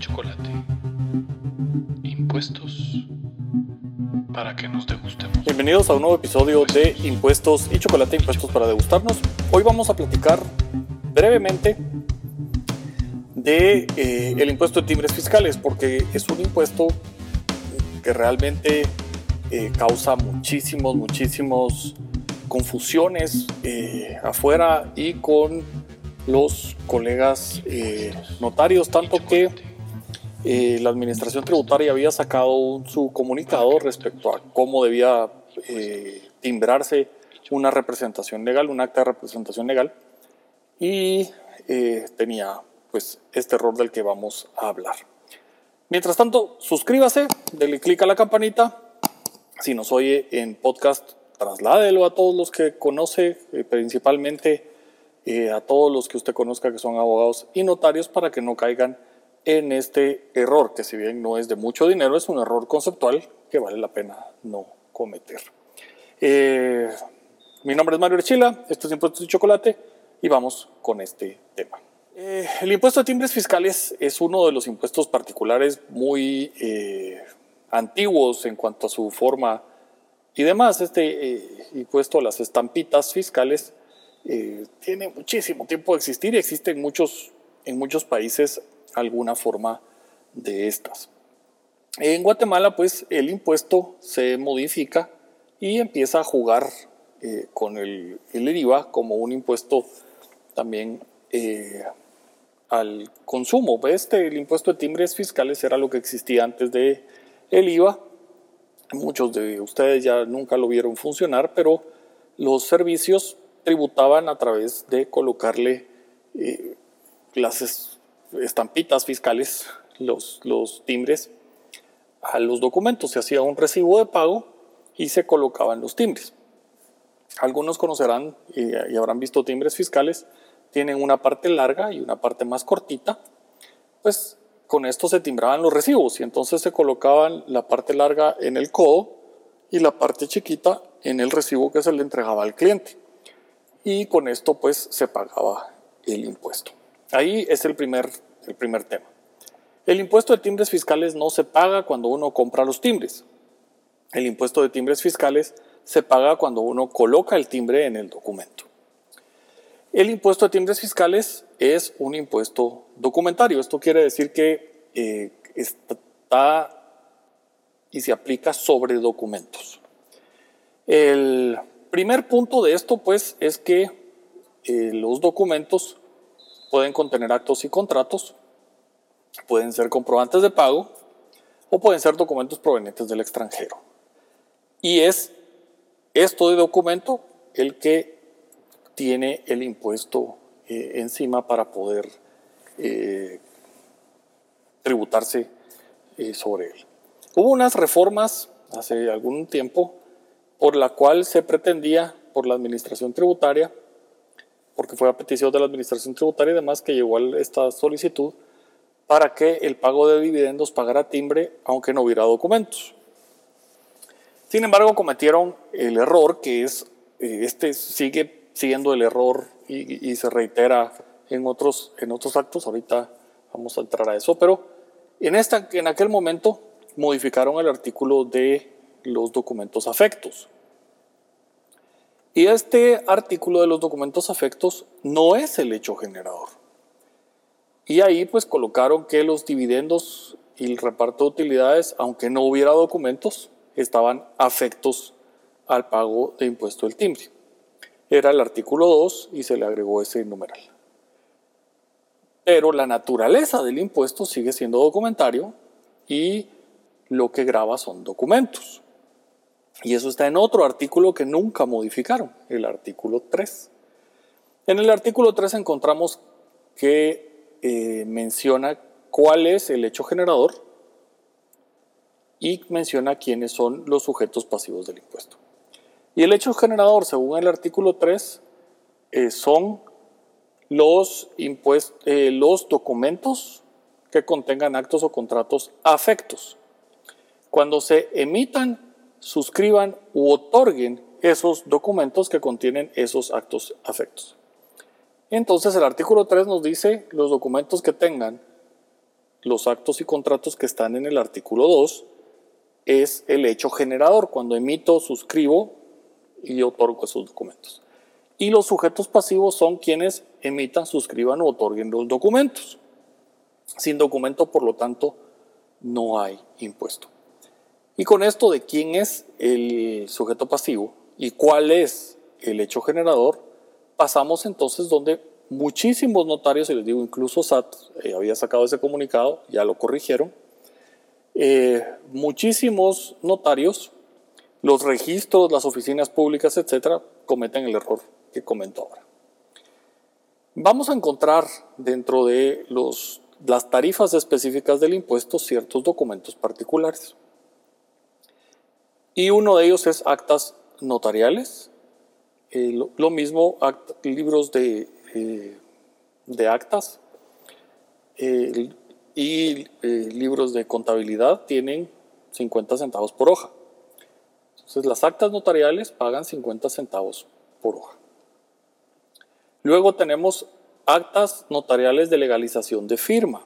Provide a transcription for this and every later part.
chocolate. Impuestos para que nos degustemos. Bienvenidos a un nuevo episodio de Impuestos y Chocolate, Impuestos para degustarnos. Hoy vamos a platicar brevemente de eh, el impuesto de timbres fiscales, porque es un impuesto que realmente eh, causa muchísimos, muchísimos confusiones eh, afuera y con los colegas eh, notarios, tanto que eh, la administración tributaria había sacado su comunicado respecto a cómo debía eh, timbrarse una representación legal, un acta de representación legal, y tenía pues este error del que vamos a hablar. Mientras tanto, suscríbase, denle clic a la campanita. Si nos oye en podcast, trasládelo a todos los que conoce, principalmente eh, a todos los que usted conozca que son abogados y notarios para que no caigan en este error, que si bien no es de mucho dinero, es un error conceptual que vale la pena no cometer. Eh, mi nombre es Mario Erchila, esto es Impuestos de Chocolate y vamos con este tema. Eh, el impuesto de timbres fiscales es uno de los impuestos particulares muy antiguos en cuanto a su forma y demás. Este impuesto a las estampitas fiscales eh, tiene muchísimo tiempo de existir y existe en muchos, en muchos países alguna forma de estas. En Guatemala, pues el impuesto se modifica y empieza a jugar eh, con el, IVA como un impuesto también eh, al consumo. Este, el impuesto de timbres fiscales era lo que existía antes de el IVA. Muchos de ustedes ya nunca lo vieron funcionar, pero los servicios tributaban a través de colocarle eh, las estampitas fiscales, los, los timbres, a los documentos. Se hacía un recibo de pago y se colocaban los timbres. Algunos conocerán y, y habrán visto timbres fiscales, tienen una parte larga y una parte más cortita. Pues con esto se timbraban los recibos y entonces se colocaban la parte larga en el codo y la parte chiquita en el recibo que se le entregaba al cliente y con esto pues se pagaba el impuesto. Ahí es el primer, el primer tema. El impuesto de timbres fiscales no se paga cuando uno compra los timbres. El impuesto de timbres fiscales se paga cuando uno coloca el timbre en el documento. El impuesto de timbres fiscales es un impuesto documentario. Esto quiere decir que eh, está y se aplica sobre documentos. El primer punto de esto, pues, es que eh, los documentos pueden contener actos y contratos, pueden ser comprobantes de pago o pueden ser documentos provenientes del extranjero. Y es esto de documento el que tiene el impuesto eh, encima para poder eh, tributarse sobre él. Hubo unas reformas hace algún tiempo por la cual se pretendía por la administración tributaria, porque fue a petición de la administración tributaria y demás que llegó esta solicitud, para que el pago de dividendos pagara timbre aunque no hubiera documentos. Sin embargo, cometieron el error que es, eh, este sigue siendo el error y, se reitera en otros, en otros actos, ahorita vamos a entrar a eso, pero en, esta, en aquel momento modificaron el artículo de los documentos afectos. Y este artículo de los documentos afectos no es el hecho generador. Y ahí pues colocaron que los dividendos y el reparto de utilidades, aunque no hubiera documentos, estaban afectos al pago de impuesto del timbre. Era el artículo 2 y se le agregó ese numeral. Pero la naturaleza del impuesto sigue siendo documentario y lo que graba son documentos. Y eso está en otro artículo que nunca modificaron, el artículo 3. En el artículo 3 encontramos que eh, menciona cuál es el hecho generador y menciona quiénes son los sujetos pasivos del impuesto. Y el hecho generador, según el artículo 3, eh, son los, eh, los documentos que contengan actos o contratos afectos. Cuando se emitan suscriban u otorguen esos documentos que contienen esos actos afectos. Entonces el artículo 3 nos dice los documentos que tengan los actos y contratos que están en el artículo 2 es el hecho generador, cuando emito, suscribo y otorgo esos documentos. Y los sujetos pasivos son quienes emitan, suscriban o otorguen los documentos. Sin documento, por lo tanto, no hay impuesto. Y con esto de quién es el sujeto pasivo y cuál es el hecho generador, pasamos entonces donde muchísimos notarios, y les digo, incluso SAT eh, había sacado ese comunicado, ya lo corrigieron, eh, muchísimos notarios, los registros, las oficinas públicas, etcétera, cometen el error que comento ahora. Vamos a encontrar dentro de los, las tarifas específicas del impuesto ciertos documentos particulares. Y uno de ellos es actas notariales, eh, lo, mismo libros de, eh, de actas y libros de contabilidad tienen 50 centavos por hoja. Entonces las actas notariales pagan 50 centavos por hoja. Luego tenemos actas notariales de legalización de firma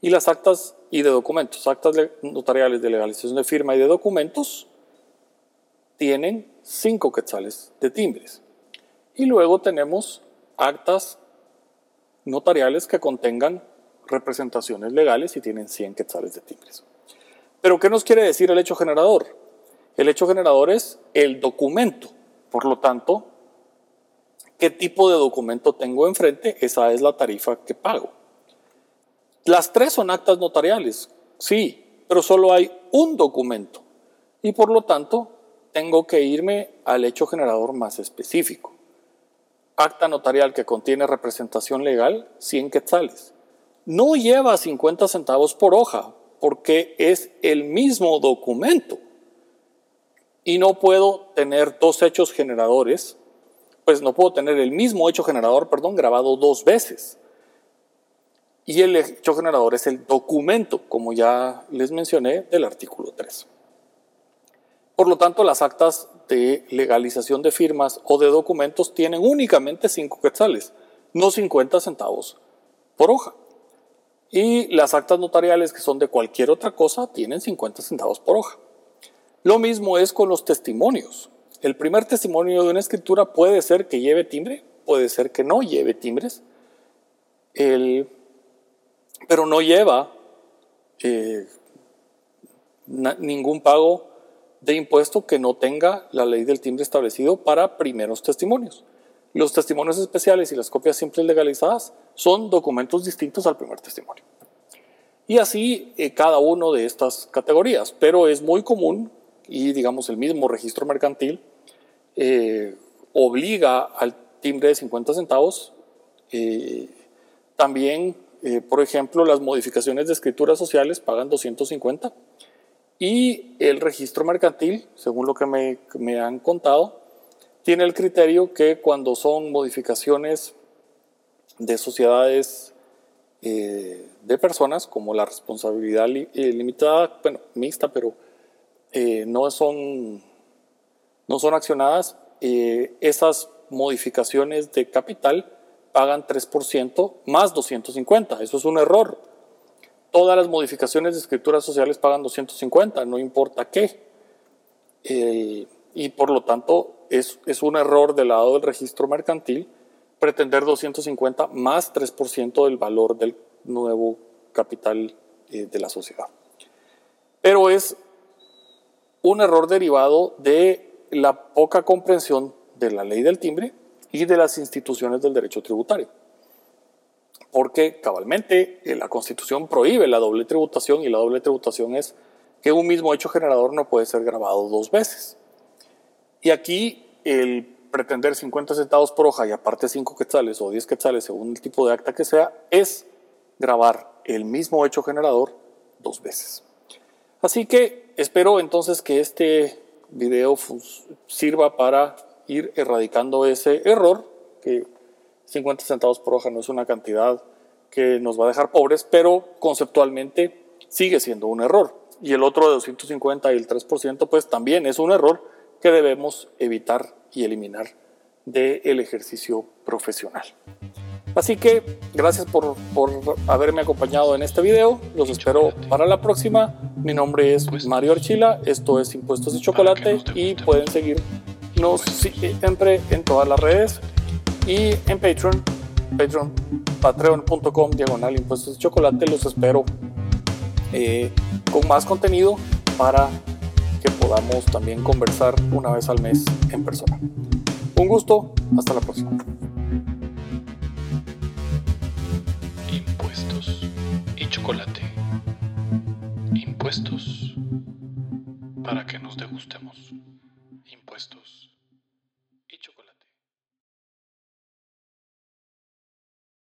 y las actas y de documentos. Actas notariales de legalización de firma y de documentos tienen 5 quetzales de timbres. Y luego tenemos actas notariales que contengan representaciones legales y tienen 100 quetzales de timbres. Pero ¿qué nos quiere decir el hecho generador? El hecho generador es el documento. Por lo tanto, qué tipo de documento tengo enfrente, esa es la tarifa que pago. Las tres son actas notariales, sí, pero solo hay un documento y por lo tanto tengo que irme al hecho generador más específico. Acta notarial que contiene representación legal, 100 quetzales. No lleva 50 centavos por hoja porque es el mismo documento. Y no puedo tener dos hechos generadores pues no puedo tener el mismo hecho generador, perdón, grabado dos veces. Y el hecho generador es el documento, como ya les mencioné, del artículo 3. Por lo tanto, las actas de legalización de firmas o de documentos tienen únicamente 5 quetzales, no 50 centavos por hoja. Y las actas notariales que son de cualquier otra cosa tienen 50 centavos por hoja. Lo mismo es con los testimonios. El primer testimonio de una escritura puede ser que lleve timbre, puede ser que no lleve timbres, pero no lleva eh, ningún pago de impuesto que no tenga la ley del timbre establecido para primeros testimonios. Los testimonios especiales y las copias simples legalizadas son documentos distintos al primer testimonio. Y así eh, cada uno de estas categorías, pero es muy común y digamos el mismo registro mercantil eh, obliga al timbre de 50 centavos. Eh, también, eh, por ejemplo, las modificaciones de escrituras sociales pagan 250 y el registro mercantil, según lo que me, me han contado, tiene el criterio que cuando son modificaciones de sociedades de personas, como la responsabilidad limitada, bueno, mixta, pero no son no son accionadas, eh, esas modificaciones de capital pagan 3% más 250. Eso es un error. Todas las modificaciones de escrituras sociales pagan 250, no importa qué. Eh, y por lo tanto es, es, un error del lado del registro mercantil pretender 250 más 3% del valor del nuevo capital eh, de la sociedad. Pero es un error derivado de la poca comprensión de la ley del timbre y de las instituciones del derecho tributario. Porque cabalmente eh, la Constitución prohíbe la doble tributación y la doble tributación es que un mismo hecho generador no puede ser grabado dos veces. Y aquí el pretender 50 centavos por hoja y aparte 5 quetzales o 10 quetzales según el tipo de acta que sea es grabar el mismo hecho generador dos veces. Así que espero entonces que este video sirva para ir erradicando ese error, que 50 centavos por hoja no es una cantidad que nos va a dejar pobres, pero conceptualmente sigue siendo un error. Y el otro de 250 y el 3% pues también es un error que debemos evitar y eliminar del ejercicio profesional. Así que gracias por, por haberme acompañado en este video. Los espero para la próxima. Mi nombre es Mario Archila. Esto es Impuestos de Chocolate y pueden seguirnos siempre en todas las redes y en Patreon, Patreon, patreon.com diagonal impuestos de chocolate. Los espero eh, con más contenido para que podamos también conversar una vez al mes en persona. Un gusto, hasta la próxima. Impuestos y chocolate. Impuestos para que nos degustemos. Impuestos.